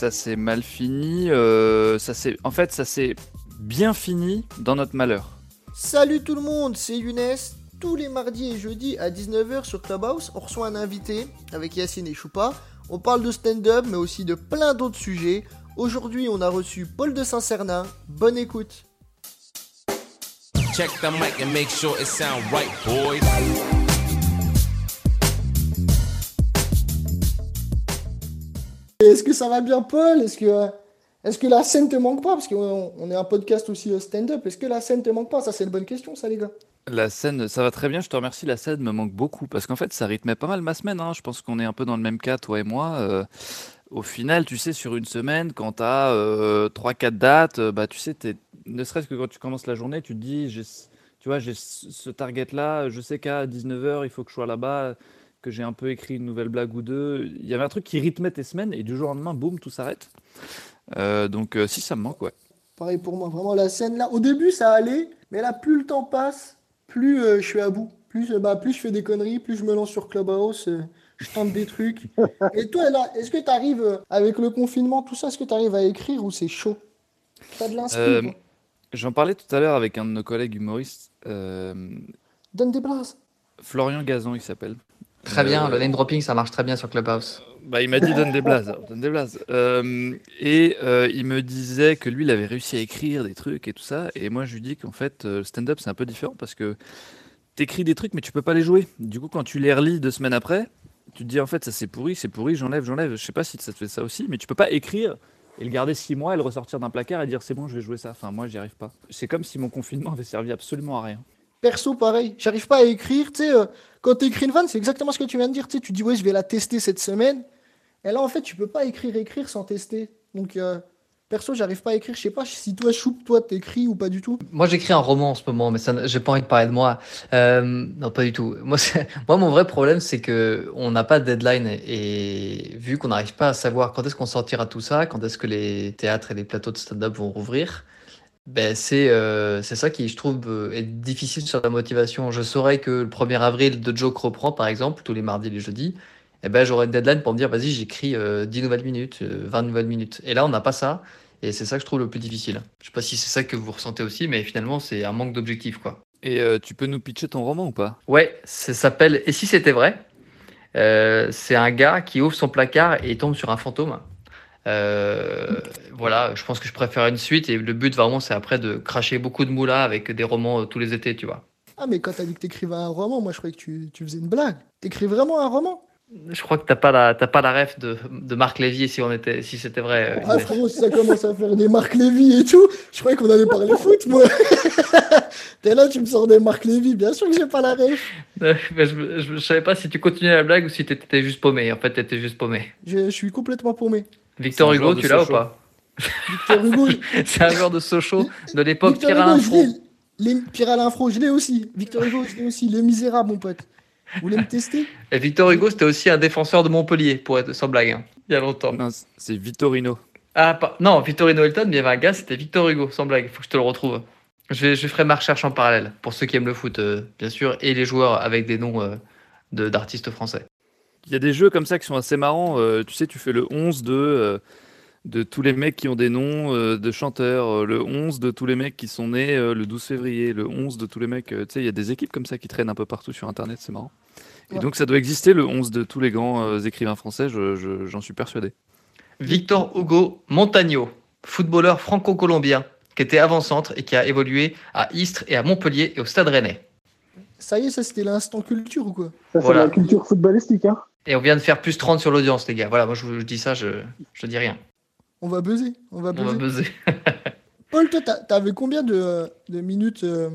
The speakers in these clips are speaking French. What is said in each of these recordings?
ça s'est mal fini. euh, ça s'est, en fait, ça s'est bien fini dans notre malheur. Salut tout le monde, c'est Younes. Tous les mardis et jeudis à 19h sur Clubhouse, on reçoit un invité avec Yacine et Choupa. On parle de stand-up, mais aussi de plein d'autres sujets. Aujourd'hui, on a reçu Paul de Saint-Cernin. Bonne écoute. Check the mic and make sure it sound right, boys. Est-ce que ça va bien, Paul? Est-ce que, la scène te manque pas? Parce qu'on on est un podcast aussi euh, stand-up. Est-ce que la scène te manque pas? Ça, c'est une bonne question, ça, les gars. La scène, ça va très bien, je te remercie. La scène me manque beaucoup parce qu'en fait, ça rythmait pas mal ma semaine. hein. Je pense qu'on est un peu dans le même cas, toi et moi. Euh, au final, tu sais, sur une semaine, quand tu as 3-4 dates, euh, bah, tu sais, t'es- ne serait-ce que quand tu commences la journée, tu te dis, tu vois, j'ai ce target-là, je sais qu'à 19h, il faut que je sois là-bas, que j'ai un peu écrit une nouvelle blague ou deux. Il y avait un truc qui rythmait tes semaines et du jour au lendemain, boum, tout s'arrête. Euh, donc, euh, si ça me manque, ouais. Pareil pour moi, vraiment la scène là. Au début, ça allait, mais là, plus le temps passe, plus euh, je suis à bout. Plus, euh, bah, plus je fais des conneries, plus je me lance sur Clubhouse, euh, je tente des trucs. Et toi, là, est-ce que tu arrives, avec le confinement, tout ça, est-ce que tu arrives à écrire ou c'est chaud? T'as de l'inspi Euh, quoi. J'en parlais tout à l'heure avec un de nos collègues humoristes, euh, Donne des blagues. Florian Gazan, il s'appelle. Très bien, Euh, le name dropping, ça marche très bien sur Clubhouse. Bah, il m'a dit donne des blazes, alors, donne des blazes. Euh, et euh, il me disait que lui, il avait réussi à écrire des trucs et tout ça. Et moi, je lui dis qu'en fait, le stand-up, c'est un peu différent parce que t'écris des trucs, mais tu peux pas les jouer. Du coup, quand tu les relis deux semaines après, tu te dis en fait, ça c'est pourri, c'est pourri, j'enlève, j'enlève. Je sais pas si ça te fait ça aussi, mais tu peux pas écrire et le garder six mois et le ressortir d'un placard et dire c'est bon, je vais jouer ça. Enfin, moi, j'y arrive pas. C'est comme si mon confinement avait servi absolument à rien. Perso, pareil. J'arrive pas à écrire. Tu sais, euh, quand tu écris une vanne, c'est exactement ce que tu viens de dire. Tu dis, ouais, je vais la tester cette semaine. Et là, en fait, tu peux pas écrire, écrire sans tester. Donc, euh, perso, j'arrive pas à écrire. Je sais pas si toi, Choup, toi, t'écris ou pas du tout. Moi, j'écris un roman en ce moment, mais j'ai pas envie de parler de moi. Euh, non, pas du tout. Moi, mon vrai problème, c'est que on n'a pas de deadline et vu qu'on n'arrive pas à savoir quand est-ce qu'on sortira tout ça, quand est-ce que les théâtres et les plateaux de stand-up vont rouvrir, ben c'est euh, c'est ça qui, je trouve, euh, est difficile sur la motivation. Je saurais que le 1er avril, de Joke reprend, par exemple, tous les mardis et les jeudis. Eh ben, j'aurai une deadline pour me dire, vas-y, j'écris euh, 10 nouvelles minutes, euh, 20 nouvelles minutes. Et là, on n'a pas ça. Et c'est ça que je trouve le plus difficile. Je sais pas si c'est ça que vous ressentez aussi, mais finalement, c'est un manque d'objectif, quoi. Et euh, tu peux nous pitcher ton roman ou pas? Ouais, ça s'appelle Et si c'était vrai? Euh, C'est un gars qui ouvre son placard et il tombe sur un fantôme. Euh, voilà, je pense que je préfère une suite et le but vraiment, c'est après de cracher beaucoup de moulas avec des romans euh, tous les étés, tu vois. Ah, mais quand t'as dit que t'écrivais un roman, moi, je croyais que tu, tu faisais une blague. T'écris vraiment un roman? Je crois que t'as pas la t'as pas la ref de, de Marc Lévy si on était si c'était vrai. euh, Ah, Inès. frérot, si ça commence à faire des Marc Lévy et tout, je croyais qu'on allait parler foot, moi. T'es là, tu me sors des Marc Lévy. Bien sûr que j'ai pas la ref. Mais je, je, je savais pas si tu continuais la blague ou si t'étais juste paumé. En fait, t'étais juste paumé. Je, je suis complètement paumé. Victor Hugo, tu l'as ou pas Victor Hugo, C'est un joueur de Sochaux de l'époque Victor Pierre Alain Fro. l'ai. Les... Pierre Alain Fro, je l'ai aussi. Victor Hugo, je l'ai aussi. Les Misérables, mon pote. Vous voulez me tester? Et Victor Hugo, c'était aussi un défenseur de Montpellier, pour être sans blague, hein, il y a longtemps. C'est Vittorino. Ah, pas- non, Victorino Hilton, mais il y avait un gars, c'était Victor Hugo, sans blague, il faut que je te le retrouve. Je, vais, je ferai ma recherche en parallèle, pour ceux qui aiment le foot, euh, bien sûr, et les joueurs avec des noms euh, de- d'artistes français. Il y a des jeux comme ça qui sont assez marrants. euh, tu sais, tu fais le 11 de, euh, de tous les mecs qui ont des noms euh, de chanteurs, le 11 de tous les mecs qui sont nés euh, le 12 février, le 11 de tous les mecs. euh, tu sais, il y a des équipes comme ça qui traînent un peu partout sur Internet, c'est marrant. Et Ouais. donc, ça doit exister, le 11 de tous les grands euh, écrivains français, je- je- j'en suis persuadé. Victor Hugo Montagno, footballeur franco-colombien, qui était avant-centre et qui a évolué à Istres et à Montpellier et au Stade Rennais. Ça y est, ça c'était l'instant culture ou quoi? Ça, c'est Voilà. la culture footballistique. Hein. Et on vient de faire plus 30 sur l'audience, les gars. Voilà, moi je vous je dis ça, je, je dis rien. On va buzzer. On va On va buzzer. Paul, toi, t'as- t'avais combien de, de minutes euh,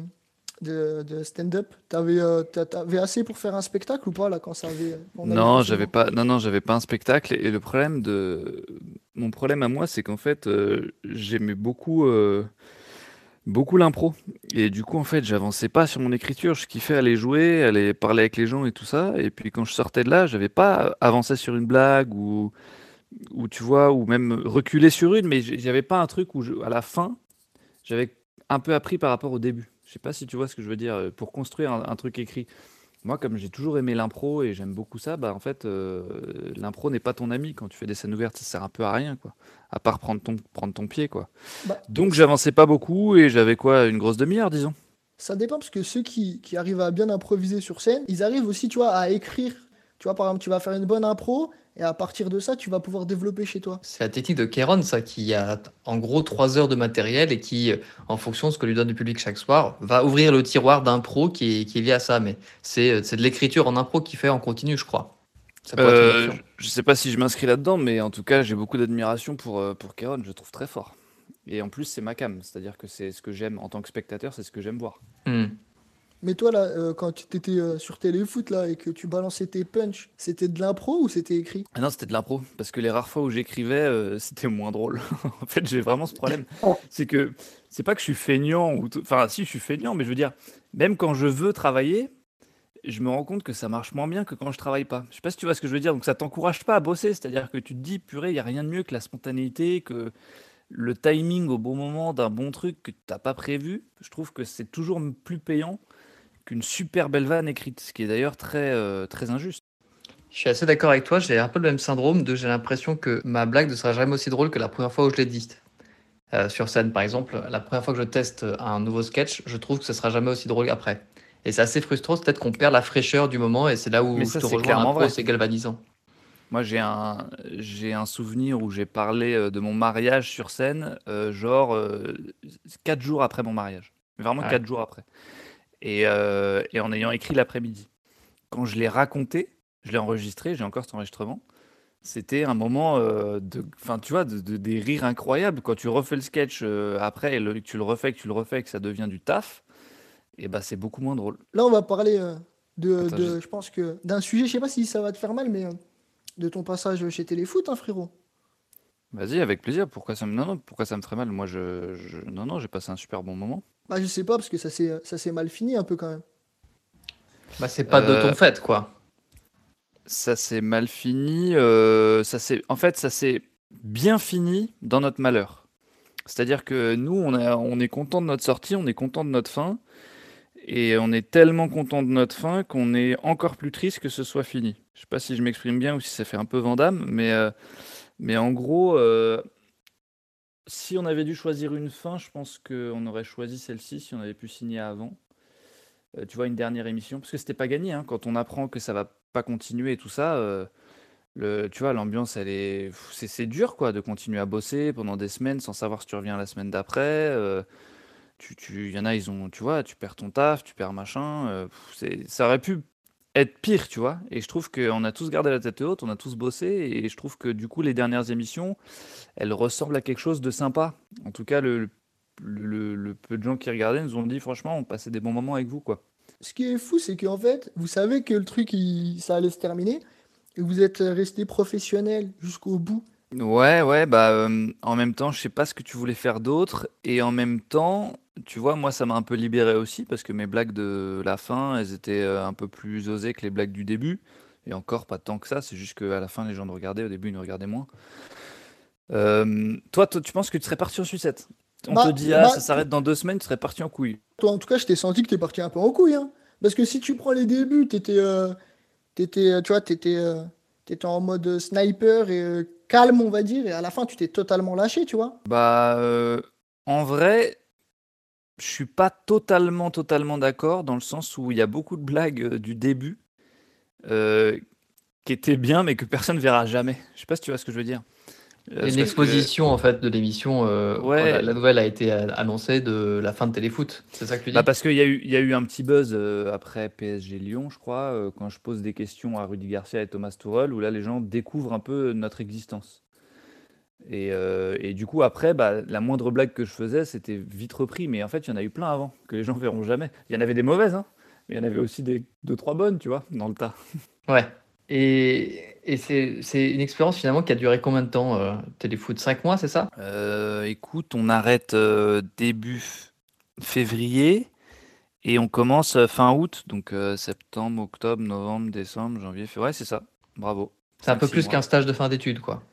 de, de stand-up? T'avais euh, t'a- t'avais assez pour faire un spectacle ou pas là quand ça avait on Non, j'avais pas, non, non, j'avais pas un spectacle. Et le problème de, mon problème à moi, c'est qu'en fait, euh, j'aimais beaucoup, euh, beaucoup l'impro. Et du coup, en fait, j'avançais pas sur mon écriture. Je kiffais aller jouer, aller parler avec les gens et tout ça. Et puis quand je sortais de là, j'avais pas avancé sur une blague ou, ou tu vois, ou même reculé sur une. Mais j'avais pas un truc où, à la fin, j'avais un peu appris par rapport au début. Je sais pas si tu vois ce que je veux dire. euh, Pour construire un truc écrit. Moi, comme j'ai toujours aimé l'impro et j'aime beaucoup ça, bah en fait, euh, l'impro n'est pas ton ami quand tu fais des scènes ouvertes, ça sert un peu à rien, quoi. À part prendre ton, prendre ton pied, quoi. Bah, Donc j'avançais pas beaucoup et j'avais quoi, une grosse demi-heure, disons. Ça dépend parce que ceux qui, qui arrivent à bien improviser sur scène, ils arrivent aussi, tu vois, à écrire. Tu vois, par exemple, tu vas faire une bonne impro et à partir de ça, tu vas pouvoir développer chez toi. C'est la technique de Kéron, ça, qui a en gros trois heures de matériel et qui, euh, en fonction de ce que lui donne le public chaque soir, va ouvrir le tiroir d'impro qui est, qui est lié à ça. Mais c'est euh, c'est de l'écriture en impro qu'il fait en continu, je crois. Ça Euh, je sais pas si je m'inscris là-dedans, mais en tout cas, j'ai beaucoup d'admiration pour, euh, pour Kéron, je le trouve très fort. Et en plus, c'est ma cam, c'est-à-dire que c'est ce que j'aime en tant que spectateur, c'est ce que j'aime voir. Hmm. Mais toi, là, euh, quand tu étais euh, sur Téléfoot là, et que tu balançais tes punchs, c'était de l'impro ou c'était écrit? Ah non, c'était de l'impro, parce que les rares fois où j'écrivais, euh, c'était moins drôle. En fait, j'ai vraiment ce problème. C'est que c'est pas que je suis feignant, ou enfin, si, je suis feignant, mais je veux dire, même quand je veux travailler, je me rends compte que ça marche moins bien que quand je travaille pas. Je sais pas si tu vois ce que je veux dire, donc ça t'encourage pas à bosser, c'est-à-dire que tu te dis, purée, il y a rien de mieux que la spontanéité, que le timing au bon moment d'un bon truc que t'as pas prévu. Je trouve que c'est toujours plus payant qu'une super belle vanne écrite, ce qui est d'ailleurs très, euh, très injuste. Je suis assez d'accord avec toi, j'ai un peu le même syndrome de j'ai l'impression que ma blague ne sera jamais aussi drôle que la première fois où je l'ai dit. Euh, sur scène, par exemple, la première fois que je teste un nouveau sketch, je trouve que ce sera jamais aussi drôle qu'après. Et c'est assez frustrant, c'est peut-être qu'on perd la fraîcheur du moment et c'est là où Mais je ça, te c'est rejoins, clairement l'impro, vrai. c'est galvanisant. Moi, j'ai un, j'ai un souvenir où j'ai parlé euh, de mon mariage sur scène, euh, genre euh, quatre jours après mon mariage. Vraiment Ouais. quatre jours après. Et, euh, et en ayant écrit l'après-midi. Quand je l'ai raconté, je l'ai enregistré, j'ai encore cet enregistrement. C'était un moment euh, de, enfin, tu vois, de, de- des rires incroyables. Quand tu refais le sketch euh, après, et le- que tu le refais, que tu le refais, que ça devient du taf, et bah c'est beaucoup moins drôle. Là, on va parler de, Attends, de- je pense que d'un sujet, je sais pas si ça va te faire mal, mais de ton passage chez Téléfoot, hein, frérot. Vas-y, avec plaisir. Pourquoi ça me, non, non, pourquoi ça me ferait mal? Moi, je, je- non, non, j'ai passé un super bon moment. Bah, je sais pas, parce que ça s'est mal fini un peu quand même. Bah, c'est pas de Euh, ton fait, quoi. Ça s'est mal fini. euh, ça en fait, ça s'est bien fini dans notre malheur. C'est-à-dire que nous, on a- on est content de notre sortie, on est content de notre fin, et on est tellement content de notre fin qu'on est encore plus triste que ce soit fini. Je sais pas si je m'exprime bien ou si ça fait un peu Vandame, mais, euh, mais en gros, euh, si on avait dû choisir une fin, je pense qu'on aurait choisi celle-ci si on avait pu signer avant. Euh, tu vois, une dernière émission, parce que c'était pas gagné, hein, quand on apprend que ça va pas continuer et tout ça, euh, le, tu vois, l'ambiance, elle est, c'est, dur, quoi, de continuer à bosser pendant des semaines sans savoir si tu reviens la semaine d'après. euh, tu, tu, y en a, ils ont, tu vois, tu perds ton taf, tu perds machin. c'est, ça aurait pu être pire, tu vois. Et je trouve qu'on a tous gardé la tête haute, on a tous bossé, et je trouve que du coup, les dernières émissions, elles ressemblent à quelque chose de sympa. En tout cas, le, le, le- le peu de gens qui regardaient nous ont dit, franchement, on passait des bons moments avec vous, quoi. Ce qui est fou, c'est qu'en fait, vous savez que le truc, il- ça allait se terminer, et vous êtes resté professionnel jusqu'au bout. Ouais, ouais, bah euh, en même temps, je sais pas ce que tu voulais faire d'autre, et en même temps, tu vois, moi ça m'a un peu libéré aussi parce que mes blagues de la fin, elles étaient euh, un peu plus osées que les blagues du début, et encore pas tant que ça, c'est juste qu'à la fin les gens nous regardaient, au début ils nous regardaient moins. Euh, toi, toi, tu penses que tu serais parti en sucette? On Bah, te dit, ah, bah, ça s'arrête dans deux semaines, tu serais parti en couille. Toi, en tout cas, je t'ai senti que t'es parti un peu en couille, hein. Parce que si tu prends les débuts, t'étais, euh, t'étais, euh, tu vois, t'étais, euh, t'étais en mode sniper et euh, calme, on va dire, et à la fin, tu t'es totalement lâché, tu vois. Bah, euh, en vrai, je suis pas totalement, totalement d'accord dans le sens où il y a beaucoup de blagues euh, du début euh, qui étaient bien, mais que personne verra jamais. Je sais pas si tu vois ce que je veux dire. Euh, Une que- exposition en fait de l'émission. euh, Ouais. la, la nouvelle a été annoncée de la fin de Téléfoot. C'est ça que tu dis? Bah parce qu'il y a eu, il y a eu un petit buzz après PSG Lyon, je crois, quand je pose des questions à Rudy Garcia et Thomas Tuchel, où là les gens découvrent un peu notre existence. Et, euh, et du coup après, bah, la moindre blague que je faisais, c'était vite repris, mais en fait il y en a eu plein avant que les gens verront jamais. Il y en avait des mauvaises, hein, mais il y en avait aussi des deux trois bonnes, tu vois, dans le tas. Ouais. Et, et c'est une expérience finalement qui a duré combien de temps euh, Téléfoot 5 mois, c'est ça? Euh, écoute, on arrête euh, début février et on commence fin août, donc septembre, octobre, novembre, décembre, janvier, février. Ouais, c'est ça. Bravo. C'est un peu plus qu'un stage de fin d'études, quoi.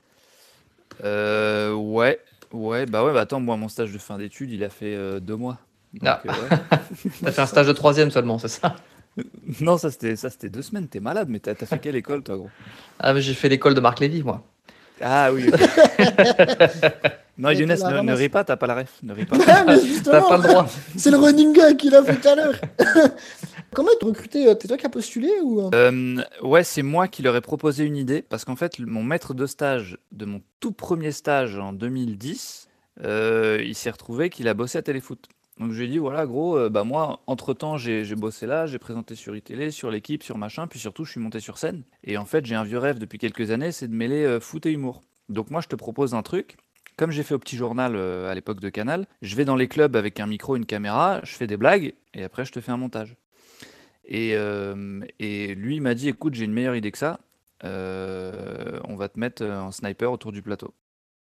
Euh, ouais, ouais, bah ouais, bah attends, moi mon stage de fin d'études, il a fait euh, deux mois. Donc, Ah. euh, ouais. T'as fait un stage de troisième seulement, c'est ça? Non, ça c'était ça c'était deux semaines. T'es malade, mais t'as t'as fait quelle école, toi, gros? Ah, mais j'ai fait l'école de Marc Lévy, moi. Ah oui. non, Younes, ne, ne ris pas, t'as pas la ref. Ne ris pas. T'as pas le droit. c'est le running gag qu'il a fait tout à l'heure. Comment t'ont recruté euh, T'es toi qui as postulé ou euh Euh, ouais, c'est moi qui leur ai proposé une idée parce qu'en fait, mon maître de stage de mon tout premier stage en 2010, euh, il s'est retrouvé qu'il a bossé à Téléfoot. Donc je lui ai dit, voilà, gros, euh, bah moi, entre-temps, j'ai j'ai bossé là, j'ai présenté sur iTélé, sur l'équipe, sur machin, puis surtout, je suis monté sur scène. Et en fait, j'ai un vieux rêve depuis quelques années, c'est de mêler euh, foot et humour. Donc moi, je te propose un truc. Comme j'ai fait au petit journal euh, à l'époque de Canal, je vais dans les clubs avec un micro, une caméra, je fais des blagues, et après, je te fais un montage. Et, euh, et lui, m'a dit, écoute, j'ai une meilleure idée que ça. Euh, on va te mettre en sniper autour du plateau.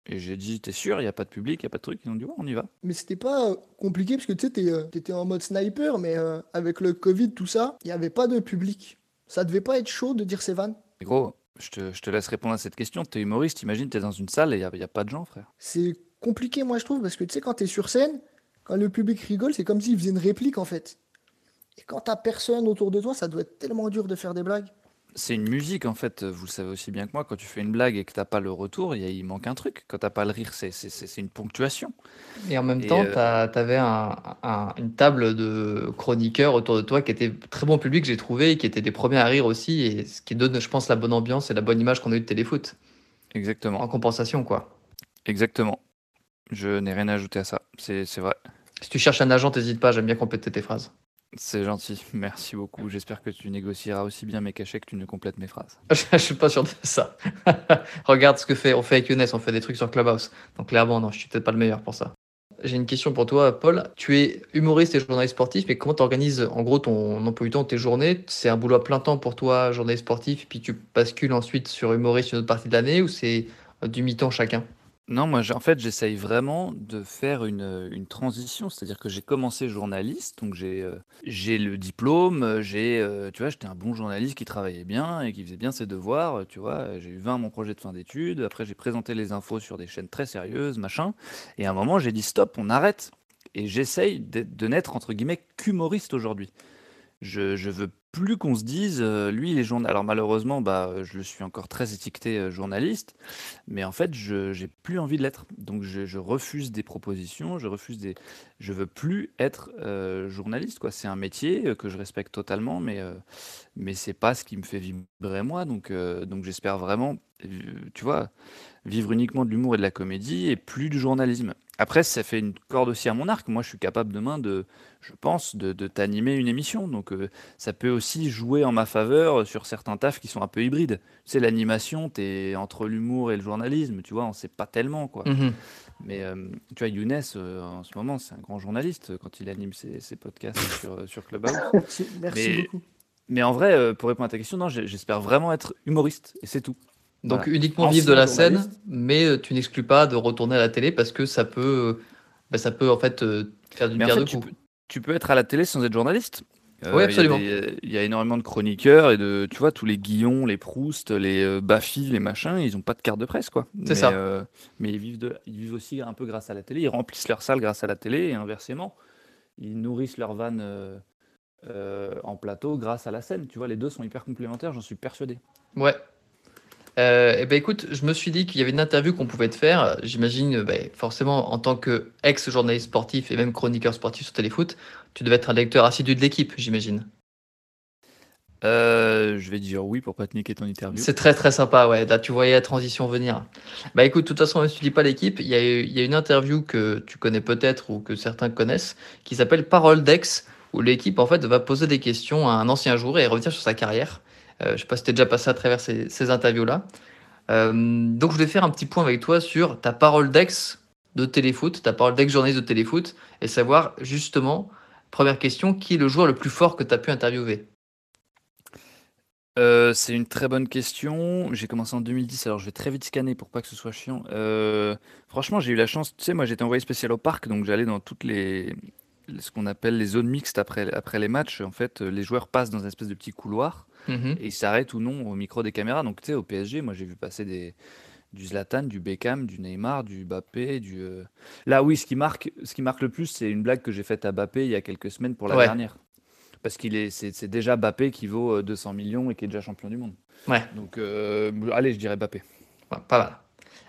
Et j'ai dit, t'es sûr, il n'y a pas de public, il n'y a pas de truc? Ils ont dit, ouais, on y va. Mais c'était pas compliqué parce que tu sais, t'étais en mode sniper, mais avec le Covid, tout ça, il n'y avait pas de public. Ça devait pas être chaud de dire ces vannes. Et gros, je te, laisse répondre à cette question. T'es humoriste, imagine, t'es dans une salle et il n'y a, pas de gens, frère. C'est compliqué, moi, je trouve, parce que tu sais, quand t'es sur scène, quand le public rigole, c'est comme s'il faisait une réplique, en fait. Et quand t'as personne autour de toi, ça doit être tellement dur de faire des blagues. C'est une musique, en fait, vous le savez aussi bien que moi. Quand tu fais une blague et que t'as pas le retour, il, y a- il manque un truc. Quand t'as pas le rire, c'est c'est- c'est- c'est une ponctuation. Et en même Et, temps, euh, t'as- t'avais un, un- une table de chroniqueurs autour de toi qui était très bon public, j'ai trouvé, et qui étaient les premiers à rire aussi, et ce qui donne, je pense, la bonne ambiance et la bonne image qu'on a eu de téléfoot. Exactement. En compensation, quoi. Exactement. Je n'ai rien à ajouter à ça. C'est c'est vrai. Si tu cherches un agent, t'hésites pas, j'aime bien compléter tes phrases. C'est gentil. Merci beaucoup. J'espère que tu négocieras aussi bien mes cachets que tu ne complètes mes phrases. Je suis pas sûr de ça. Regarde ce que fait, on fait avec Younes, on fait des trucs sur Clubhouse. Donc clairement, non, je suis peut-être pas le meilleur pour ça. J'ai une question pour toi, Paul. Tu es humoriste et journaliste sportif, mais comment tu organises en gros ton emploi du temps, tes journées? C'est un boulot à plein temps pour toi, journaliste sportif, puis tu bascules ensuite sur humoriste une autre partie de l'année, ou c'est euh, du mi-temps chacun? Non, moi, en fait, j'essaye vraiment de faire une, une transition. C'est-à-dire que j'ai commencé journaliste, donc j'ai euh, le diplôme, j'ai, euh, tu vois, j'étais un bon journaliste qui travaillait bien et qui faisait bien ses devoirs, tu vois. J'ai eu 20 à mon projet de fin d'études. Après, j'ai présenté les infos sur des chaînes très sérieuses, machin. Et à un moment, j'ai dit stop, on arrête. Et j'essaye de n'être, entre guillemets, qu'humoriste aujourd'hui. Je, je veux plus qu'on se dise, euh, lui, il est journaliste. Alors malheureusement, bah, euh, je le suis encore très étiqueté euh, journaliste, mais en fait, je j'ai plus envie de l'être. Donc je, refuse des propositions, je refuse des. Je veux plus être euh, journaliste, quoi. C'est un métier que je respecte totalement, mais mais c'est pas ce qui me fait vibrer moi. Donc donc j'espère vraiment, tu vois, vivre uniquement de l'humour et de la comédie et plus du journalisme. Après, ça fait une corde aussi à mon arc. Moi, je suis capable demain de, je pense, de, de t'animer une émission. Donc, euh, ça peut aussi jouer en ma faveur sur certains tafs qui sont un peu hybrides. Tu sais, l'animation, t'es entre l'humour et le journalisme, tu vois, on sait pas tellement, quoi. Mhm. Mais euh, tu vois, Younes, euh, en ce moment, c'est un grand journaliste quand il anime ses, ses podcasts sur, sur Clubhouse. Merci, merci Mais- beaucoup. Mais en vrai, pour répondre à ta question, non, j'espère vraiment être humoriste, et c'est tout. Donc Voilà. uniquement vivre de la scène, mais euh, tu n'exclus pas de retourner à la télé parce que ça peut, euh, bah, ça peut en fait euh, faire d'une Mais en pierre fait, tu coups. peux, tu peux être à la télé sans être journaliste. Euh, Oui, absolument. Il y, a énormément de chroniqueurs et de, tu vois, tous les Guillon, les Proust, les euh, Baffy, les machins, ils ont pas de carte de presse, quoi. C'est Mais, ça. euh, mais ils vivent, de, ils vivent aussi un peu grâce à la télé. Ils remplissent leur salle grâce à la télé et inversement, ils nourrissent leur vanne euh, euh, en plateau grâce à la scène. Tu vois, les deux sont hyper complémentaires, j'en suis persuadé. Ouais. Euh, eh ben écoute, je me suis dit qu'il y avait une interview qu'on pouvait te faire. J'imagine, euh, ben, forcément, en tant que ex-journaliste sportif et même chroniqueur sportif sur Téléfoot, tu devais être un lecteur assidu de l'équipe, j'imagine. Euh, je vais dire oui pour pas te niquer ton interview. C'est très très sympa, ouais. Là, tu voyais la transition venir. Bah écoute, de toute façon, même si tu dis pas l'équipe, il y y a une interview que tu connais peut-être ou que certains connaissent qui s'appelle Parole d'Ex, où l'équipe en fait va poser des questions à un ancien joueur et revenir sur sa carrière. Euh, je sais pas si t'es déjà passé à travers ces, interviews-là. Euh, donc je voulais faire un petit point avec toi sur ta parole d'ex de téléfoot, ta parole d'ex-journaliste de téléfoot, et savoir justement, première question, qui est le joueur le plus fort que tu as pu interviewer? Euh, c'est une très bonne question. J'ai commencé en 2010, alors je vais très vite scanner pour pas que ce soit chiant. Franchement, j'ai eu la chance, tu sais, moi j'étais envoyé spécial au parc, donc j'allais dans toutes les, ce qu'on appelle les zones mixtes après, après les matchs. En fait, les joueurs passent dans une espèce de petit couloir Mhm. et ils s'arrêtent ou non au micro des caméras. Donc tu sais, au PSG, moi j'ai vu passer des, du Zlatan, du Beckham, du Neymar, du Mbappé, du. euh, Là, oui, ce qui marque, ce qui marque le plus, c'est une blague que j'ai faite à Mbappé il y a quelques semaines pour la Ouais. dernière. Parce qu'il est, c'est, c'est déjà Bappé qui vaut euh, 200 millions et qui est déjà champion du monde. Ouais, Donc, euh, allez, je dirais Bappé. ouais, pas mal.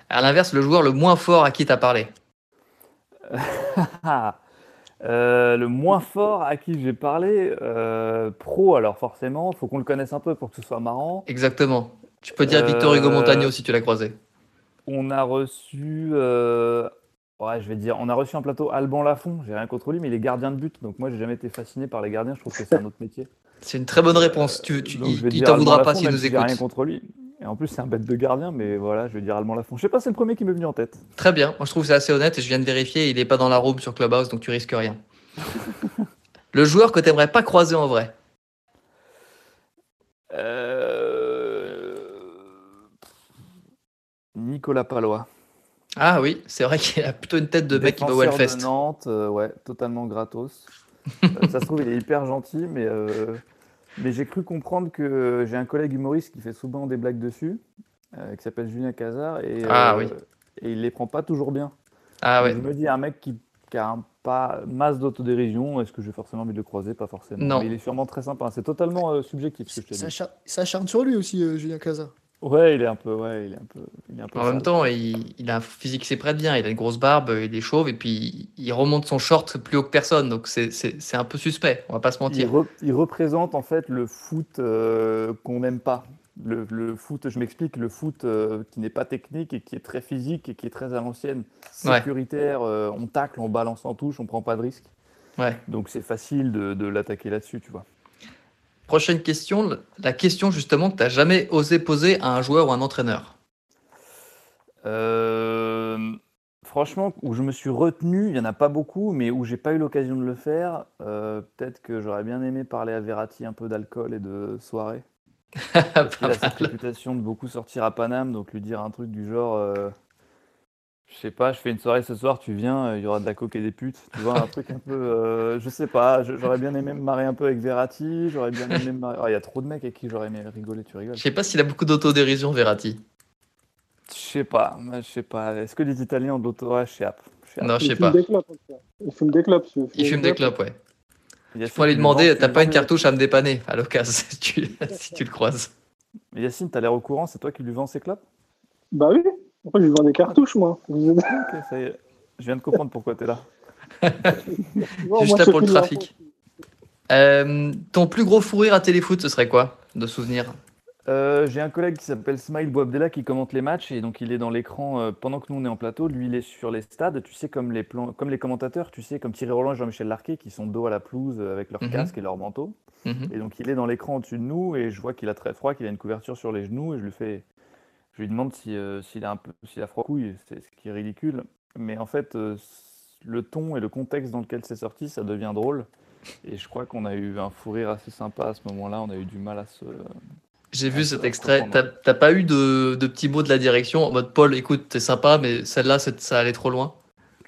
À l'inverse, le joueur le moins fort à qui t'as parlé? Ah, euh, le moins fort à qui j'ai parlé, euh, pro, alors forcément, faut qu'on le connaisse un peu pour que ce soit marrant. Exactement. Tu peux dire Victor Hugo Euh, Montagno si tu l'as croisé. On a reçu, ouais, je vais dire, on a reçu un plateau Alban Lafont. J'ai rien contre lui, mais il est gardien de but. Donc moi, j'ai jamais été fasciné par les gardiens. Je trouve que c'est un autre métier. C'est une très bonne réponse. Tu, tu, Donc, il t'en voudra pas s'il même nous si j'ai rien écoute. contre lui. Et en plus, c'est un bête de gardien, mais voilà, je vais dire Alban Lafont. Je sais pas, c'est le premier qui m'est venu en tête. Très bien. Moi, je trouve c'est assez honnête et je viens de vérifier. Il n'est pas dans la room sur Clubhouse, donc tu risques rien. le joueur que tu n'aimerais pas croiser en vrai? Euh, Nicolas Palois. Ah oui, c'est vrai qu'il a plutôt une tête de mec qui va au Hellfest. Nantes, euh, ouais, totalement gratos. Euh, ça se trouve, il est hyper gentil, mais, euh, mais j'ai cru comprendre que j'ai un collègue humoriste qui fait souvent des blagues dessus, euh, qui s'appelle Julien Cazard, et, Ah euh, oui. et il les prend pas toujours bien. Ah ouais. Je me dis, un mec qui, qui a un pas masse d'autodérision, est-ce que j'ai forcément envie de le croiser? Pas forcément. Non. Mais il est sûrement très sympa. C'est totalement euh, subjectif ce que je Ça, ça charme sur lui aussi, euh, Julien Cazard. Ouais, il est un peu, ouais, il est un peu, il est un peu En sale. même temps, il, il a un physique qui s'y prête bien. Il a une grosse barbe, il est chauve et puis il remonte son short plus haut que personne. Donc c'est- un peu suspect, on va pas se Il, mentir. re- il représente en fait le foot euh, qu'on n'aime pas. Le, le foot, je m'explique, le foot euh, qui n'est pas technique et qui est très physique et qui est très à l'ancienne, Ouais. sécuritaire, euh, on tacle, on balance en touche, on prend pas de risque. Ouais. Donc c'est facile de, de l'attaquer là-dessus, tu vois. Prochaine question, la question justement que tu n'as jamais osé poser à un joueur ou un entraîneur. Euh, franchement, où je me suis retenu, il n'y en a pas beaucoup, mais où j'ai pas eu l'occasion de le faire, euh, peut-être que j'aurais bien aimé parler à Verratti un peu d'alcool et de soirée. Parce Pas a cette réputation de beaucoup sortir à Paname, donc lui dire un truc du genre, euh, je sais pas, je fais une soirée ce soir, tu viens, euh, il y aura de la coke et des putes, tu vois, un truc un peu, euh, je sais pas, j'aurais bien aimé me marrer un peu avec Verratti, j'aurais bien aimé me marrer, Ah, il y a trop de mecs avec qui j'aurais aimé rigoler, tu rigoles. Je sais pas s'il a beaucoup d'autodérision, Verratti. Je sais pas, je sais pas, est-ce que les Italiens ont de l'auto, ouais, je sais pas. je sais pas. Non, je Il sais fume pas. des clopes. en tout cas. Il fume des clopes. Il fume des clopes, ouais. Tu pourrais lui demander, t'as pas une cartouche à me dépanner à l'occasion si tu, si tu le croises. Mais Yacine, t'as l'air au courant, c'est toi qui lui vends ses clopes? Bah oui. Je vends des cartouches, moi. Vous êtes- Ok, ça y est, je viens de comprendre pourquoi t'es là. Non, Juste là pour le trafic. Euh, ton plus gros fou rire à téléfoot, ce serait quoi de souvenir? Euh, j'ai un collègue qui s'appelle Smail Bouabdella qui commente les matchs et donc il est dans l'écran euh, pendant que nous on est en plateau. Lui il est sur les stades, tu sais, comme les, plans, comme les commentateurs, tu sais, comme Thierry Roland et Jean-Michel Larquet qui sont dos à la pelouse avec leur Mhm. casque et leur manteau. Mhm. Et donc il est dans l'écran au-dessus de nous et je vois qu'il a très froid, qu'il a une couverture sur les genoux et je lui fais, je lui demande si, euh, s'il a un peu, s'il a froid aux couilles, c'est ce qui est ridicule. Mais en fait, euh, le ton et le contexte dans lequel c'est sorti, ça devient drôle. Et je crois qu'on a eu un fou rire assez sympa à ce moment-là. On a eu du mal à se, J'ai vu cet extrait. T'as pas eu de, de petits mots de la direction en mode Paul, écoute, c'est sympa, mais celle-là, c'est- ça allait trop loin?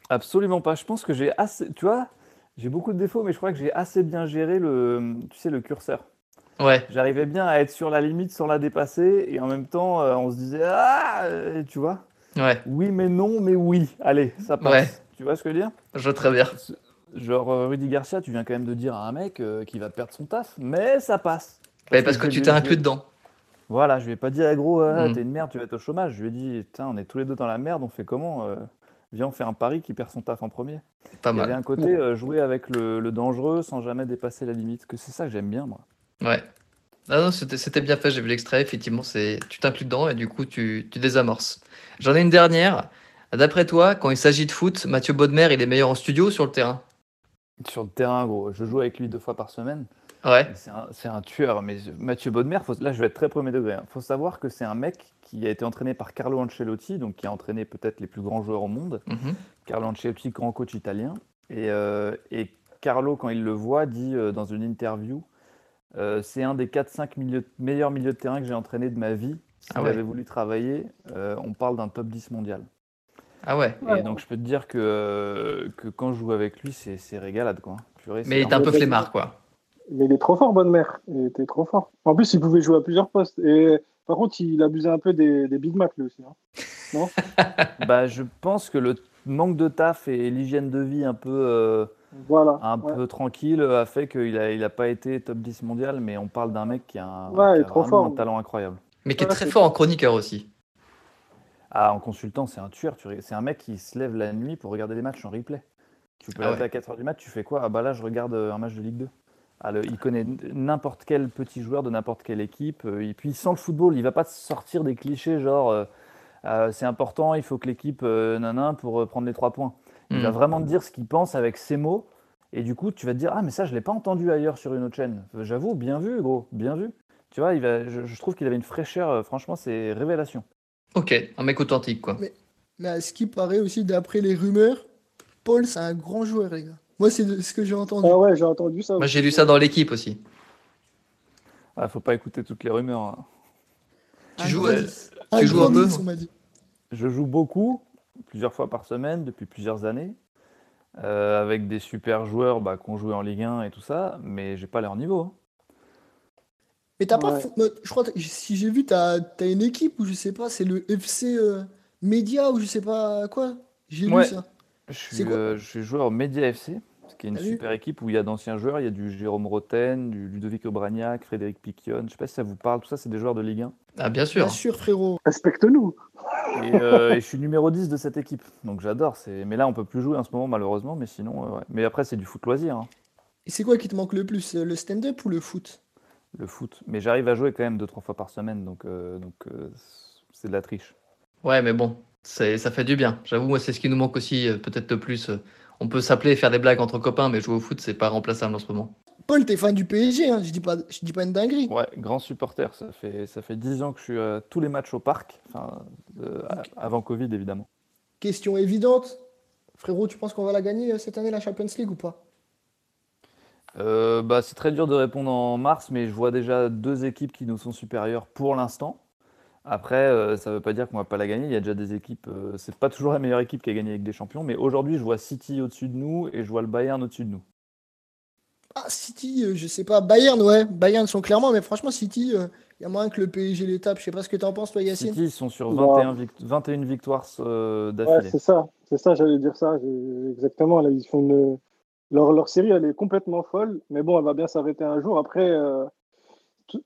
Absolument pas. Je pense que j'ai assez. Tu vois, j'ai beaucoup de défauts, mais je crois que j'ai assez bien géré le, tu sais, le curseur. Ouais, J'arrivais bien à être sur la limite sans la dépasser, et en même temps, euh, on se disait ah, euh, tu vois, ouais, oui mais non, mais oui. Allez, ça passe. Ouais. Tu vois ce que je veux dire? Je très bien. Genre euh, Rudy Garcia, tu viens quand même de dire à un mec euh, qui va perdre son taf, mais ça passe. Ouais, parce que tu t'es inclus dedans. Voilà, je lui ai pas dit, ah, gros, ah, Mm. t'es une merde, tu vas être au chômage. Je lui ai dit, tiens, on est tous les deux dans la merde, on fait comment euh, Viens, on fait un pari qui perd son taf en premier. Pas Il y avait mal. un côté euh, jouer avec le, le dangereux sans jamais dépasser la limite. Que c'est ça que j'aime bien, moi. Ouais. Ah non, c'était c'était bien fait, j'ai vu l'extrait. Effectivement, c'est tu t'inclus dedans et du coup, tu, tu désamorces. J'en ai une dernière. D'après toi, quand il s'agit de foot, Mathieu Bodmer, il est meilleur en studio ou sur le terrain? Sur le terrain, gros, je joue avec lui deux fois par semaine. Ouais, C'est un, c'est un tueur. Mais Mathieu Bodmer, faut- là, je vais être très premier degré. Il faut savoir que c'est un mec qui a été entraîné par Carlo Ancelotti, donc qui a entraîné peut-être les plus grands joueurs au monde. mhm. Carlo Ancelotti, grand coach italien. Et, euh, et Carlo, quand il le voit, dit euh, dans une interview euh, C'est un des 4-5 milieux- meilleurs milieux de terrain que j'ai entraîné de ma vie. S'il Ah ouais. avait voulu travailler, euh, on parle d'un top 10 mondial. Ah ouais. Et donc, je peux te dire que, euh, que quand je joue avec lui, c'est c'est régalade. Quoi. Purée, Mais il est un peu flemmard, quoi. Mais il est trop fort, bonne mère. Il était trop fort. En plus, il pouvait jouer à plusieurs postes. Et par contre, il abusait un peu des, des Big Mac, lui aussi. hein. bah, je pense que le manque de taf et l'hygiène de vie un peu, euh, Voilà. un ouais. peu tranquille a fait qu'il a, il a pas été top 10 mondial, mais on parle d'un mec qui a, un, Ouais, il qui est a trop vraiment fort. un talent incroyable. Mais qui est très fort en chroniqueur aussi. Ah, en consultant, c'est un tueur. C'est un mec qui se lève la nuit pour regarder les matchs en replay. Tu peux Ah ouais. à 4h du mat, tu fais quoi? Ah bah là, je regarde euh, un match de Ligue 2. Ah, le- il connaît n'importe quel petit joueur de n'importe quelle équipe. euh, Et puis, sans le football, il va pas sortir des clichés genre euh, euh, c'est important, il faut que l'équipe euh, nanan pour euh, prendre les trois points. Il Hmm. va vraiment te dire ce qu'il pense avec ses mots. Et du coup, tu vas te dire Ah, mais ça, je l'ai pas entendu ailleurs sur une autre chaîne. J'avoue, bien vu, gros, bien vu. Tu vois, il va, je, je trouve qu'il avait une fraîcheur. euh, franchement, c'est révélation. Ok, un mec authentique, quoi. Mais à ce qui paraît aussi, d'après les rumeurs, Paul, c'est un grand joueur, les gars. Moi, c'est ce que j'ai entendu. Ah ouais, j'ai entendu ça. Moi, j'ai lu ça dans l'équipe aussi. Ah, faut pas écouter toutes les rumeurs. hein. Tu Un joues, euh, tu Un joues un peu dix, on m'a dit. Je joue beaucoup, plusieurs fois par semaine, depuis plusieurs années, euh, avec des super joueurs bah, qui ont joué en Ligue 1 et tout ça, mais j'ai pas leur niveau. hein. Mais t'as pas. Je crois que si j'ai vu, t'as as une équipe ou je sais pas, c'est le FC euh, Média ou je sais pas quoi? J'ai lu Ouais. ça. Je C'est suis, quoi? euh, je suis joueur au Media FC, qui est une super équipe où il y a d'anciens joueurs. Il y a du Jérôme Roten, du Ludovic Obraniak, Frédéric Piquion. Je sais pas si ça vous parle, tout ça, c'est des joueurs de Ligue 1. Ah, bien sûr. Bien sûr, frérot. Respecte-nous. Et, euh, et je suis numéro 10 de cette équipe, donc j'adore. c'est- Mais là, on peut plus jouer en ce moment, malheureusement, mais sinon, euh, ouais. Mais après, c'est du foot loisir. hein. Et c'est quoi qui te manque le plus euh, Le stand-up ou le foot? Le foot. Mais j'arrive à jouer quand même deux trois fois par semaine, donc euh, donc euh, c'est de la triche. Ouais, mais bon, c'est, ça fait du bien. J'avoue, moi, c'est ce qui nous manque aussi, euh, peut-être le plus. Euh, On peut s'appeler et faire des blagues entre copains, mais jouer au foot, c'est pas remplaçable en ce moment. Paul, t'es fan du PSG, hein, je dis pas, je dis pas une dinguerie. Ouais, grand supporter. Ça fait ça fait 10 ans que je suis à tous les matchs au parc, enfin euh, avant Covid évidemment. Question évidente. Frérot, tu penses qu'on va la gagner euh, cette année, la Champions League ou pas? Euh, bah c'est très dur de répondre en mars, mais je vois déjà deux équipes qui nous sont supérieures pour l'instant. Après, euh, ça veut pas dire qu'on va pas la gagner. Il y a déjà des équipes. euh, c'est pas toujours la meilleure équipe qui a gagné avec des champions, mais aujourd'hui, je vois City au-dessus de nous et je vois le Bayern au-dessus de nous. Ah, City, euh, je sais pas. Bayern, ouais. Bayern sont clairement, mais franchement, City, il y a moyen que le PSG les tape. Je sais pas ce que t'en penses, toi, Yacine. City, ils sont sur Non. 21, vict- 21 victoires euh, Ouais, d'affilée. c'est ça. C'est ça, j'allais dire ça. J'ai- Exactement. Là, ils font une... leur, leur série, elle est complètement folle. Mais bon, elle va bien s'arrêter un jour. Après, euh, tu-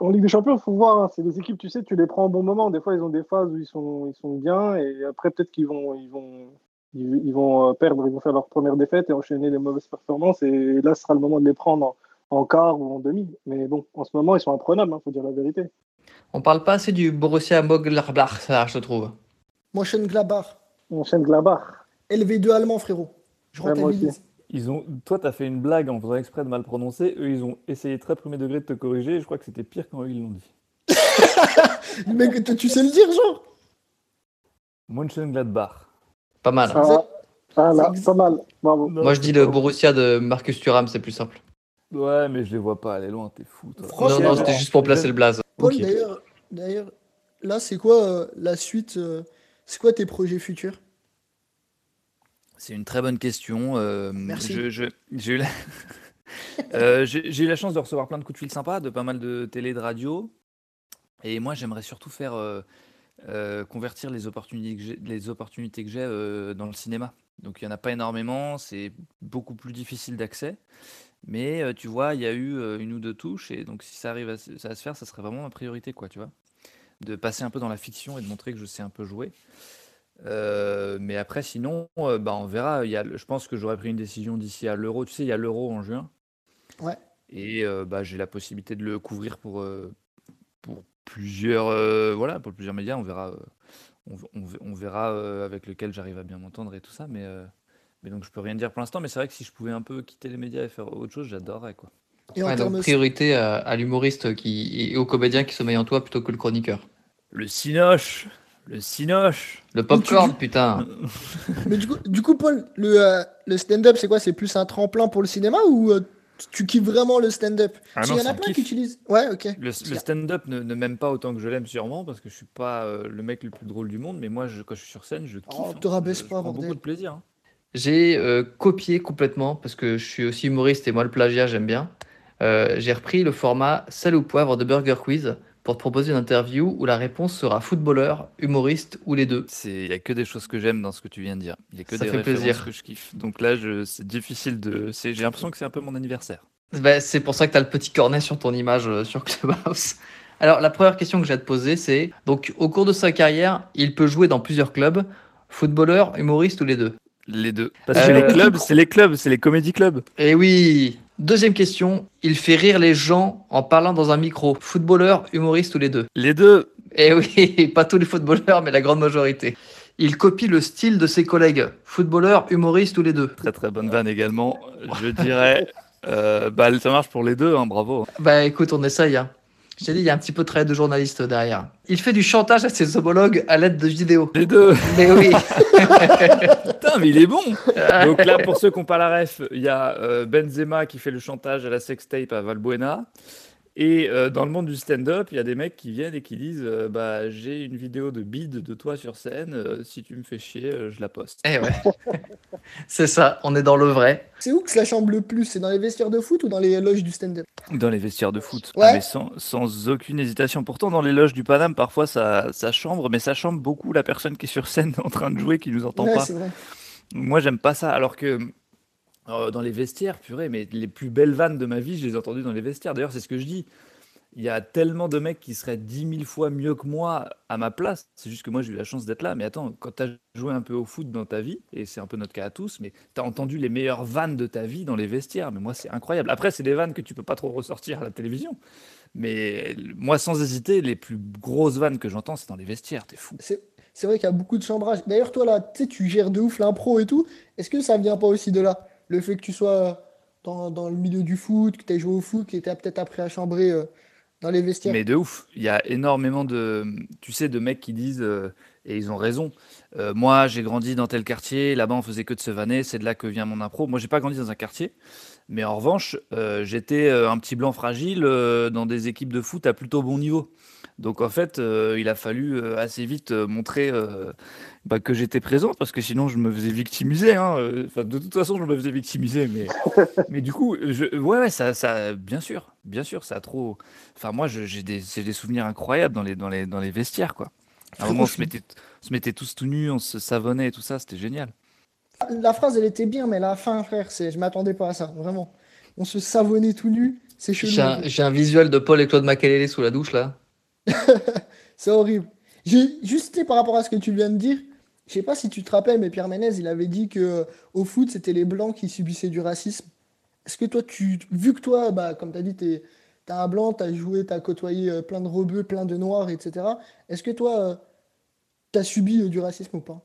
en Ligue des Champions, il faut voir. hein, c'est des équipes, tu sais, tu les prends au bon moment. Des fois, ils ont des phases où ils sont, ils sont bien. Et après, peut-être qu'ils vont, ils vont, ils, ils vont euh, perdre. Ils vont faire leur première défaite et enchaîner les mauvaises performances. Et là, ce sera le moment de les prendre en, en quart ou en demi. Mais bon, en ce moment, ils sont imprenables, il faut dire la vérité. On parle pas assez du Borussia Mönchengladbach, ça, je trouve. Mönchengladbach. Glabach. LV2 allemand, frérot. Je rentabilise. Ils ont, toi, tu as fait une blague en faisant exprès de mal prononcer. Eux, ils ont essayé très premier degré de te corriger. Et je crois que c'était pire quand eux, ils l'ont dit. Mec, tu sais le dire, genre Mönchengladbach. Pas mal. Ah, ah, là, c'est pas mal. Bravo. Non, Moi, je dis le Borussia de Marcus Thuram, c'est plus simple. Ouais, mais je les vois pas aller loin. T'es fou, toi. Non, non, c'était juste pour placer le blaze. Paul, Ok. d'ailleurs, d'ailleurs, là, c'est quoi euh, la suite euh, C'est quoi tes projets futurs? C'est une très bonne question. euh, Merci. je- je- J'ai eu, la... Euh, j'ai- eu la chance de recevoir plein de coups de fil sympas, de pas mal de télé, de radio. Et moi, j'aimerais surtout faire euh, convertir les opportunités que j'ai, dans le cinéma. Donc, il n'y en a pas énormément, c'est beaucoup plus difficile d'accès. Mais tu vois, il y a eu une ou deux touches. Et donc, si ça arrive à, se- à se faire, ça serait vraiment ma priorité, quoi, tu vois. De passer un peu dans la fiction et de montrer que je sais un peu jouer. Euh, mais après, sinon, euh, bah, on verra. Il y a, le- je pense que j'aurais pris une décision d'ici à l'Euro. Tu sais, il y a l'Euro en juin. Ouais. Et euh, bah, j'ai la possibilité de le couvrir pour, euh, pour plusieurs, euh, voilà, pour plusieurs médias. On verra, euh, on, on- on verra euh, avec lequel j'arrive à bien m'entendre et tout ça. Mais, euh, mais donc, je peux rien dire pour l'instant. Mais c'est vrai que si je pouvais un peu quitter les médias et faire autre chose, j'adorerais, quoi. Et en Ouais, donc termes priorité à, à l'humoriste qui, et au comédien qui sommeille en toi plutôt que le chroniqueur. Le cinoche Le cinoche Le popcorn, putain. Mais du coup, du coup Paul, le, euh, le stand-up, c'est quoi? C'est plus un tremplin pour le cinéma ou euh, tu kiffes vraiment le stand-up? Ah qu'il y en a plein qui utilisent. Ouais, ok. Le, le stand-up ne, ne m'aime pas autant que je l'aime sûrement parce que je suis pas euh, le mec le plus drôle du monde, mais moi je- quand je suis sur scène, je kiffe. Oh, hein. te rabaisse Je- je pas, prends beaucoup de plaisir. hein. J'ai euh, copié complètement, parce que je suis aussi humoriste et moi le plagiat j'aime bien. Euh, j'ai repris le format sel ou poivre de Burger Quiz pour te proposer une interview où la réponse sera footballeur, humoriste ou les deux. Il y a que des choses que j'aime dans ce que tu viens de dire. Il y a que Ça des fait références plaisir. que je kiffe. Donc là, je, c'est difficile de. J'ai l'impression que c'est un peu mon anniversaire. Ben, c'est pour ça que tu as le petit cornet sur ton image euh, sur Clubhouse. Alors, la première question que j'ai à te poser, c'est donc, au cours de sa carrière, il peut jouer dans plusieurs clubs, footballeur, humoriste ou les deux? Les deux. Parce Euh, que les clubs, c'est les clubs, c'est les comédie clubs. Eh oui Deuxième question, il fait rire les gens en parlant dans un micro, footballeur, humoriste ou les deux? Les deux. Eh oui, pas tous les footballeurs, mais la grande majorité. Il copie le style de ses collègues, footballeur, humoriste ou les deux? Très très bonne vanne également. Je dirais. euh, bah, ça marche pour les deux, hein, bravo. Bah écoute, on essaye. Hein. Je t'ai dit, il y a un petit peu de travail de journaliste derrière. Il fait du chantage à ses homologues à l'aide de vidéos. Les deux. Mais oui. Putain, mais il est bon. Donc là, pour ceux qui n'ont pas la ref, il y a euh, Benzema qui fait le chantage à la sextape à Valbuena. Et euh, dans le monde du stand-up, il y a des mecs qui viennent et qui disent euh, bah, J'ai une vidéo de bide de toi sur scène, euh, si tu me fais chier, euh, je la poste. Eh ouais. C'est ça, on est dans le vrai. C'est où que ça chambre le plus? C'est dans les vestiaires de foot ou dans les loges du stand-up? Dans les vestiaires de foot. Ouais. Ah, mais sans, sans aucune hésitation. Pourtant, dans les loges du Paname, parfois ça, ça chambre, mais ça chambre beaucoup la personne qui est sur scène en train de jouer, qui nous entend Ouais, pas. Moi, j'aime pas ça. Alors que euh, dans les vestiaires, purée, mais les plus belles vannes de ma vie, je les ai entendues dans les vestiaires. D'ailleurs, c'est ce que je dis. Il y a tellement de mecs qui seraient 10 000 fois mieux que moi à ma place. C'est juste que moi, j'ai eu la chance d'être là. Mais attends, quand tu as joué un peu au foot dans ta vie, et c'est un peu notre cas à tous, mais tu as entendu les meilleures vannes de ta vie dans les vestiaires. Mais moi, c'est incroyable. Après, c'est des vannes que tu peux pas trop ressortir à la télévision. Mais moi, sans hésiter, les plus grosses vannes que j'entends, c'est dans les vestiaires. T'es fou. C'est vrai qu'il y a beaucoup de chambrage. D'ailleurs, toi, là, tu gères de ouf l'impro et tout. Est-ce que ça vient pas aussi de là? Le fait que tu sois dans, le milieu du foot, que tu aies joué au foot, que tu peut-être appris à chambrer euh, dans les vestiaires. Mais de ouf, il y a énormément de, tu sais, de mecs qui disent, euh, et ils ont raison, euh, moi j'ai grandi dans tel quartier, là-bas on faisait que de se vanner, c'est de là que vient mon impro. Moi j'ai pas grandi dans un quartier, mais en revanche, j'étais un petit blanc fragile dans des équipes de foot à plutôt bon niveau. Donc en fait, il a fallu assez vite montrer bah, que j'étais présent, parce que sinon je me faisais victimiser. hein, euh, Enfin, de toute façon, je me faisais victimiser, mais, mais du coup, je, ouais, ouais, ça, ça, bien sûr, bien sûr, ça a trop. Enfin, moi, j'ai des, des souvenirs incroyables dans les, dans les, dans les vestiaires, quoi. À un moment, on se mettait, on se mettait tous tout nus, on se savonnait et tout ça, c'était génial. La phrase, elle était bien, mais la fin, frère, c'est, je m'attendais pas à ça, vraiment. On se savonnait tout nu, c'est chelou. J'ai un, visuel de Paul et Claude Makelele sous la douche là. C'est horrible. Juste par rapport à ce que tu viens de dire, je sais pas si tu te rappelles, mais Pierre Ménez, il avait dit que euh, au foot, c'était les blancs qui subissaient du racisme. Est-ce que toi, vu que toi, bah, comme tu as dit, tu es, un blanc, tu as joué, tu as côtoyé euh, plein de rebeux, plein de noirs, etc. Est-ce que toi, tu as subi euh, du racisme ou pas?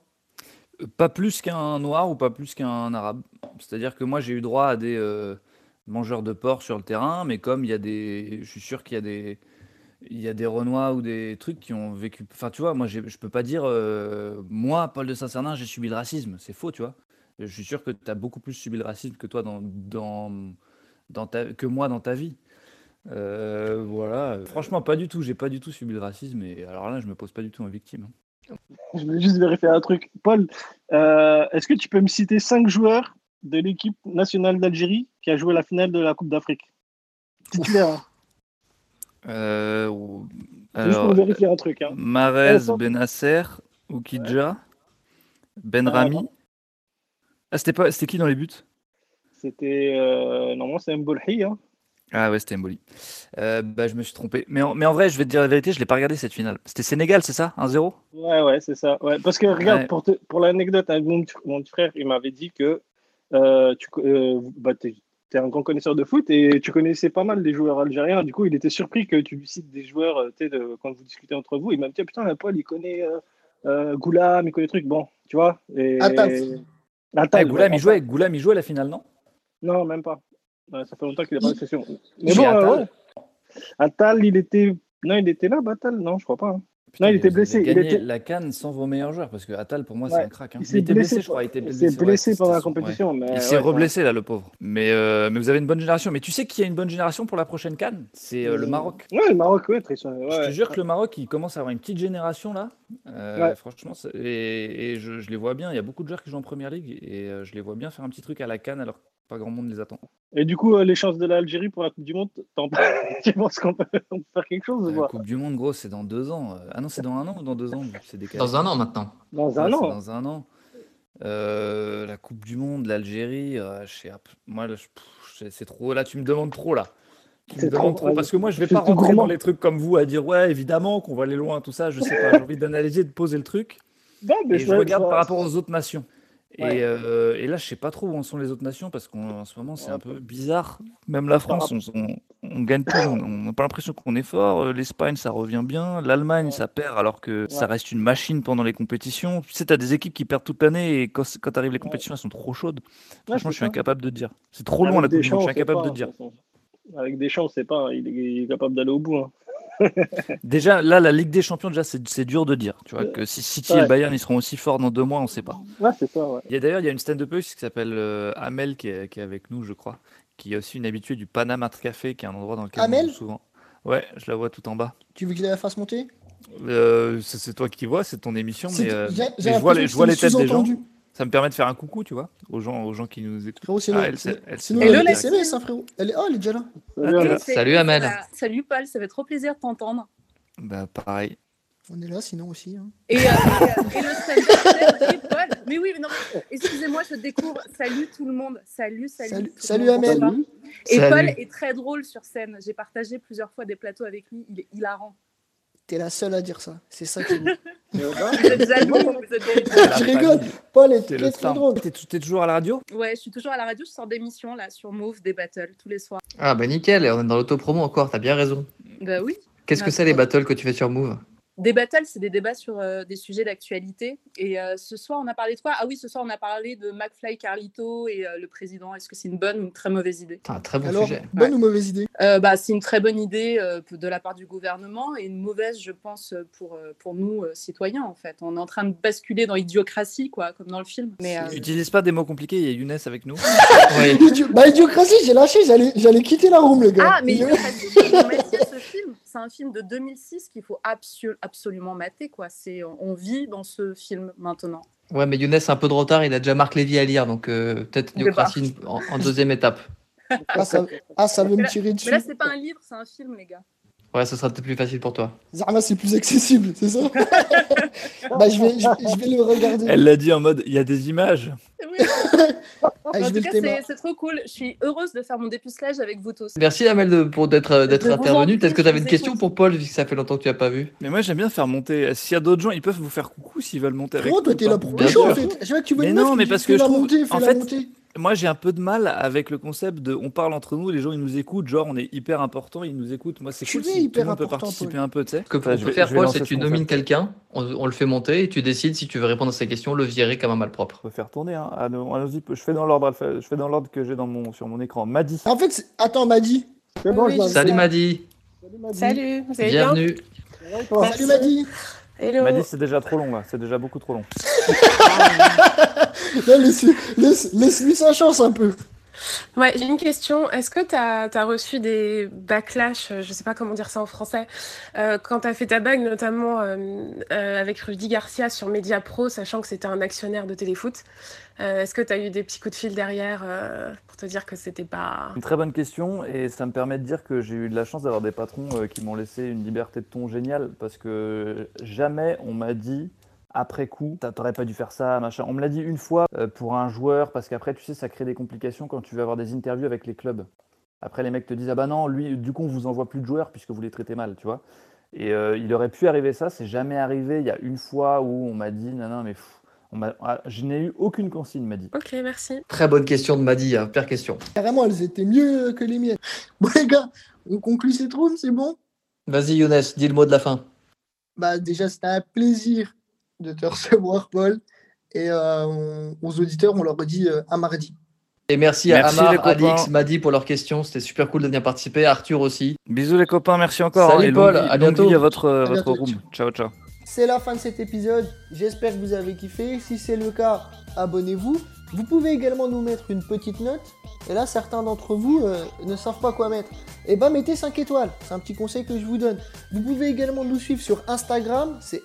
Euh, Pas plus qu'un noir ou pas plus qu'un arabe. C'est-à-dire que moi, j'ai eu droit à des euh, mangeurs de porc sur le terrain, mais comme il y a des. Je suis sûr qu'il y a des. Il y a des Renois ou des trucs qui ont vécu. Enfin, tu vois, moi, je peux pas dire, euh, moi, Paul de Saint-Cernin, j'ai subi le racisme. C'est faux, tu vois. Je suis sûr que tu as beaucoup plus subi le racisme que toi dans, ta, que moi dans ta vie. Euh, voilà. Franchement, pas du tout. J'ai pas du tout subi le racisme. Et alors là, je me pose pas du tout en victime. hein. Je voulais juste vérifier un truc. Paul, euh, est-ce que tu peux me citer cinq joueurs de l'équipe nationale d'Algérie qui a joué la finale de la Coupe d'Afrique? Titulaire. Euh, ou- Juste pour alors, vérifier un truc. Hein. Marez, Attends. Benasser, Oukidja, Benrami. Ah, c'était pas, c'était qui dans les buts? C'était. Euh, normalement, c'est Mbolhi. Hein. Ah ouais, c'était Mboli. Euh, bah, je me suis trompé. Mais en, mais en vrai, je vais te dire la vérité, je l'ai pas regardé cette finale. C'était Sénégal, c'est ça? 1-0? Ouais, ouais, c'est ça. Ouais. Parce que regarde, Ouais. pour, te- pour l'anecdote, hein, mon, mon frère, il m'avait dit que euh, tu euh, bah, t'es, t'es un grand connaisseur de foot et tu connaissais pas mal des joueurs algériens. Du coup, il était surpris que tu lui cites des joueurs euh, tu de, quand vous discutez entre vous. Il m'a dit Putain, la Paul, il connaît euh, euh, Goulam, il connaît des trucs. Bon, tu vois. Et... Attal. Ah, Attal, Goulam, il jouait, Goulam, il jouait à la finale, non? Non, même pas. Ça fait longtemps qu'il est pas de session. Mais bon, Attal. euh, ouais. Attal, il était. Non, il était là, Attal? Non, je crois pas. hein. Putain, il était blessé, il était- la canne sans vos meilleurs joueurs parce que Attal pour moi c'est un crack. hein. Il Il, s'est était blessé, blessé, je crois. Il était il blessé, s'est blessé ouais, pendant la ouais. compétition. Mais Il s'est reblessé là, le pauvre. Mais, euh, mais vous avez une bonne génération. Mais tu sais qu'il y a une bonne génération pour la prochaine canne C'est euh, le Maroc. Ouais, le Maroc, ouais, très Je te jure que le Maroc, il commence à avoir une petite génération là. Euh. Franchement, et, et je, je les vois bien. Il y a beaucoup de joueurs qui jouent en première ligue et je les vois bien faire un petit truc à la canne alors Pas grand monde les attend. Et du coup, euh, les chances de l'Algérie pour la Coupe du Monde, t'en- tu penses qu'on peut, faire quelque chose ou La Coupe du Monde, gros, c'est dans deux ans. Euh, Ah non, c'est dans un an ou dans deux ans c'est décalé Dans un an maintenant. Dans Ouais, un an dans un an. Euh, la Coupe du Monde, l'Algérie, euh, je sais, moi, c'est trop. Là, tu me demandes trop, là. Tu me demandes trop, trop, parce que moi, je vais pas rentrer dans les trucs comme vous à dire, ouais, évidemment, qu'on va aller loin, tout ça. Je sais pas, j'ai envie d'analyser, de poser le truc. Non, mais Et je regarde ça- par rapport aux autres nations. Et, euh, et là, je sais pas trop où en sont les autres nations parce qu'en ce moment, c'est un peu bizarre. Même la France, on, on- on gagne tout. On n'a pas l'impression qu'on est fort. Euh, L'Espagne, ça revient bien. L'Allemagne, ça perd alors que ça reste une machine pendant les compétitions. Tu sais, tu as des équipes qui perdent toute l'année et quand, quand arrivent les compétitions, elles sont trop chaudes. Franchement, c'est je suis incapable de dire. C'est trop Avec loin la Deschamps, Monde. Je suis incapable pas, de dire. Avec Deschamps, on sait pas, il est, il est capable d'aller au bout. hein. Déjà, là, la Ligue des Champions, déjà, c'est dur de dire. Tu vois, Ouais. que si City et le Bayern, ils seront aussi forts dans deux mois, on sait pas. Ouais, c'est ça, ouais. Il y a d'ailleurs, il y a une stand-upeuse qui s'appelle euh, Amel qui est, qui est avec nous, je crois, qui est aussi une habituée du Panama Café, qui est un endroit dans lequel on Amel joue souvent. Ouais, je la vois tout en bas. Tu veux que je la fasse monter? Euh, c'est toi qui vois, c'est ton émission, mais, euh, je vois les, je vois têtes des gens. Ça me permet de faire un coucou, tu vois, aux gens, aux gens qui nous écoutent. Frérot, c'est Ah, elle, elle, elle est SMS, hein, frérot. Elle est... Oh, elle est déjà là. Salut, Ah, Salut, Amel. Salut Paul, ça fait trop plaisir de t'entendre. Bah, pareil. On est là, sinon aussi. hein. Et, euh, et, euh, et le stand-up, et Paul. Mais oui, mais non, excusez-moi, je découvre. Salut tout le monde. Salut, salut. Salut- salut, monde. Amel. Et Salut. Paul est très drôle sur scène. J'ai partagé plusieurs fois des plateaux avec lui. Il est hilarant. T'es la seule à dire ça. C'est ça qui est beau. Et au bas Vous êtes jaloux, vous êtes jaloux. La je rigole. Paul est T'es très le très star. drôle. T'es t'es toujours à la radio? Ouais, je suis toujours à la radio. Je sors d'émissions là sur Move, des battles tous les soirs. Ah bah nickel, on est dans l'autopromo encore, t'as bien raison. Bah oui. Qu'est-ce que c'est les battles que tu fais sur Move Des battles, c'est des débats sur euh, des sujets d'actualité. Et euh, ce soir, on a parlé de quoi? Ah oui, ce soir, on a parlé de McFly Carlito et euh, le président. Est-ce que c'est une bonne ou une très mauvaise idée? C'est un très bon Alors, sujet. bonne ou mauvaise idée? Euh, bah, C'est une très bonne idée euh, de la part du gouvernement et une mauvaise, je pense, pour, pour nous, euh, citoyens, en fait. On est en train de basculer dans l'idiocratie, quoi, comme dans le film. Mais, euh, Utilise pas des mots compliqués, il y a Younes avec nous. Idio- Bah, idiocratie, j'ai lâché. J'allais j'allais quitter la room, le gars. Ah, mais Idiocratie, c'est un film de 2006 qu'il faut absolument mater, quoi. C'est, on vit dans ce film maintenant. Ouais, mais Younes a un peu de retard, il a déjà Marc Lévy à lire, donc euh, peut-être. Idiocratie en, en deuxième étape. Ah, ça... ah, ça veut Mais me là- tirer Mais dessus. là, c'est pas un livre, c'est un film, les gars. Ouais, ce sera peut-être plus facile pour toi. Zarma, c'est plus accessible, c'est ça Bah, je vais, je, je vais le regarder. Elle l'a dit en mode, il y a des images. Oui. Ah, en tout cas, le c'est, c'est trop cool. Je suis heureuse de faire mon dépucelage avec vous tous. Merci Amel de- pour d'être euh, intervenu. Peut-être que tu avais une question pour Paul, vu que ça fait longtemps que tu n'as pas vu. Mais moi, j'aime bien faire monter. S'il y a d'autres gens, ils peuvent vous faire coucou s'ils veulent monter avec toi, nous t'es là pas. pour Bien pécho, en fait. Je vois que tu veux Mais une non, mais parce que je la trouve- montée, en fait, la montée. Moi, j'ai un peu de mal avec le concept de on parle entre nous, les gens ils nous écoutent, genre on est hyper important, ils nous écoutent. Moi, c'est Tu cool si tout hyper le monde peut participer un peu, tu sais. Ce que Enfin, on je peut faire, Paul, c'est que tu nomines quelqu'un, on, on le fait monter et tu décides si tu veux répondre à ces questions, le virer comme un malpropre. On peut faire tourner. Hein. Allons- allons-y, je fais dans l'ordre, je fais dans l'ordre que j'ai dans mon sur mon écran. Madi. En fait, c'est- attends, Madi. Bon, Oui, je Salut. Madi, Salut, Madi. Salut, vous allez bien bienvenue. Toi Salut, Madi. Hello. Madi, c'est déjà trop long là, c'est déjà beaucoup trop long. Là, laisse, laisse, laisse-lui sa chance un peu. Ouais, j'ai une question. Est-ce que tu as, reçu des backlash, euh, je sais pas comment dire ça en français, euh, quand tu as fait ta bague, notamment euh, avec Rudy Garcia sur Media Pro, sachant que c'était un actionnaire de téléfoot Est-ce que tu as eu des petits coups de fil derrière pour te dire que c'était pas. Une très bonne question et ça me permet de dire que j'ai eu de la chance d'avoir des patrons qui m'ont laissé une liberté de ton géniale parce que jamais on m'a dit après coup, t'aurais pas dû faire ça, machin. On me l'a dit une fois euh, pour un joueur parce qu'après, tu sais, ça crée des complications quand tu veux avoir des interviews avec les clubs. Après, les mecs te disent ah bah non, lui, du coup, on vous envoie plus de joueurs puisque vous les traitez mal, tu vois. Et euh, il aurait pu arriver ça, c'est jamais arrivé. Il y a une fois où on m'a dit non non mais pff, on m'a- ah, je n'ai eu aucune consigne, m'a dit. Ok, merci. Très bonne question de Madi, hein, pire question. Carrément, elles étaient mieux que les miennes. Bon, les gars, on conclut cette room, c'est bon? Vas-y Younes, dis le mot de la fin. Bah, déjà, c'était un plaisir de te recevoir, Paul. Et euh, on- aux auditeurs, on leur dit euh, à mardi. Et merci, Merci, à Amar. Alix, Madi pour leurs questions. C'était super cool de venir participer. Arthur aussi. Bisous les copains, merci encore. Salut, hein, et Paul, à bientôt. vie à votre, À votre bientôt. room. Ciao ciao. C'est la fin de cet épisode. J'espère que vous avez kiffé. Si c'est le cas, abonnez-vous. Vous pouvez également nous mettre une petite note. Et là, certains d'entre vous euh, ne savent pas quoi mettre. Et ben, mettez 5 étoiles. C'est un petit conseil que je vous donne. Vous pouvez également nous suivre sur Instagram. C'est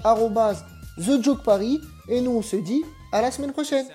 arrobase TheJokeParis. Et nous, on se dit à la semaine prochaine.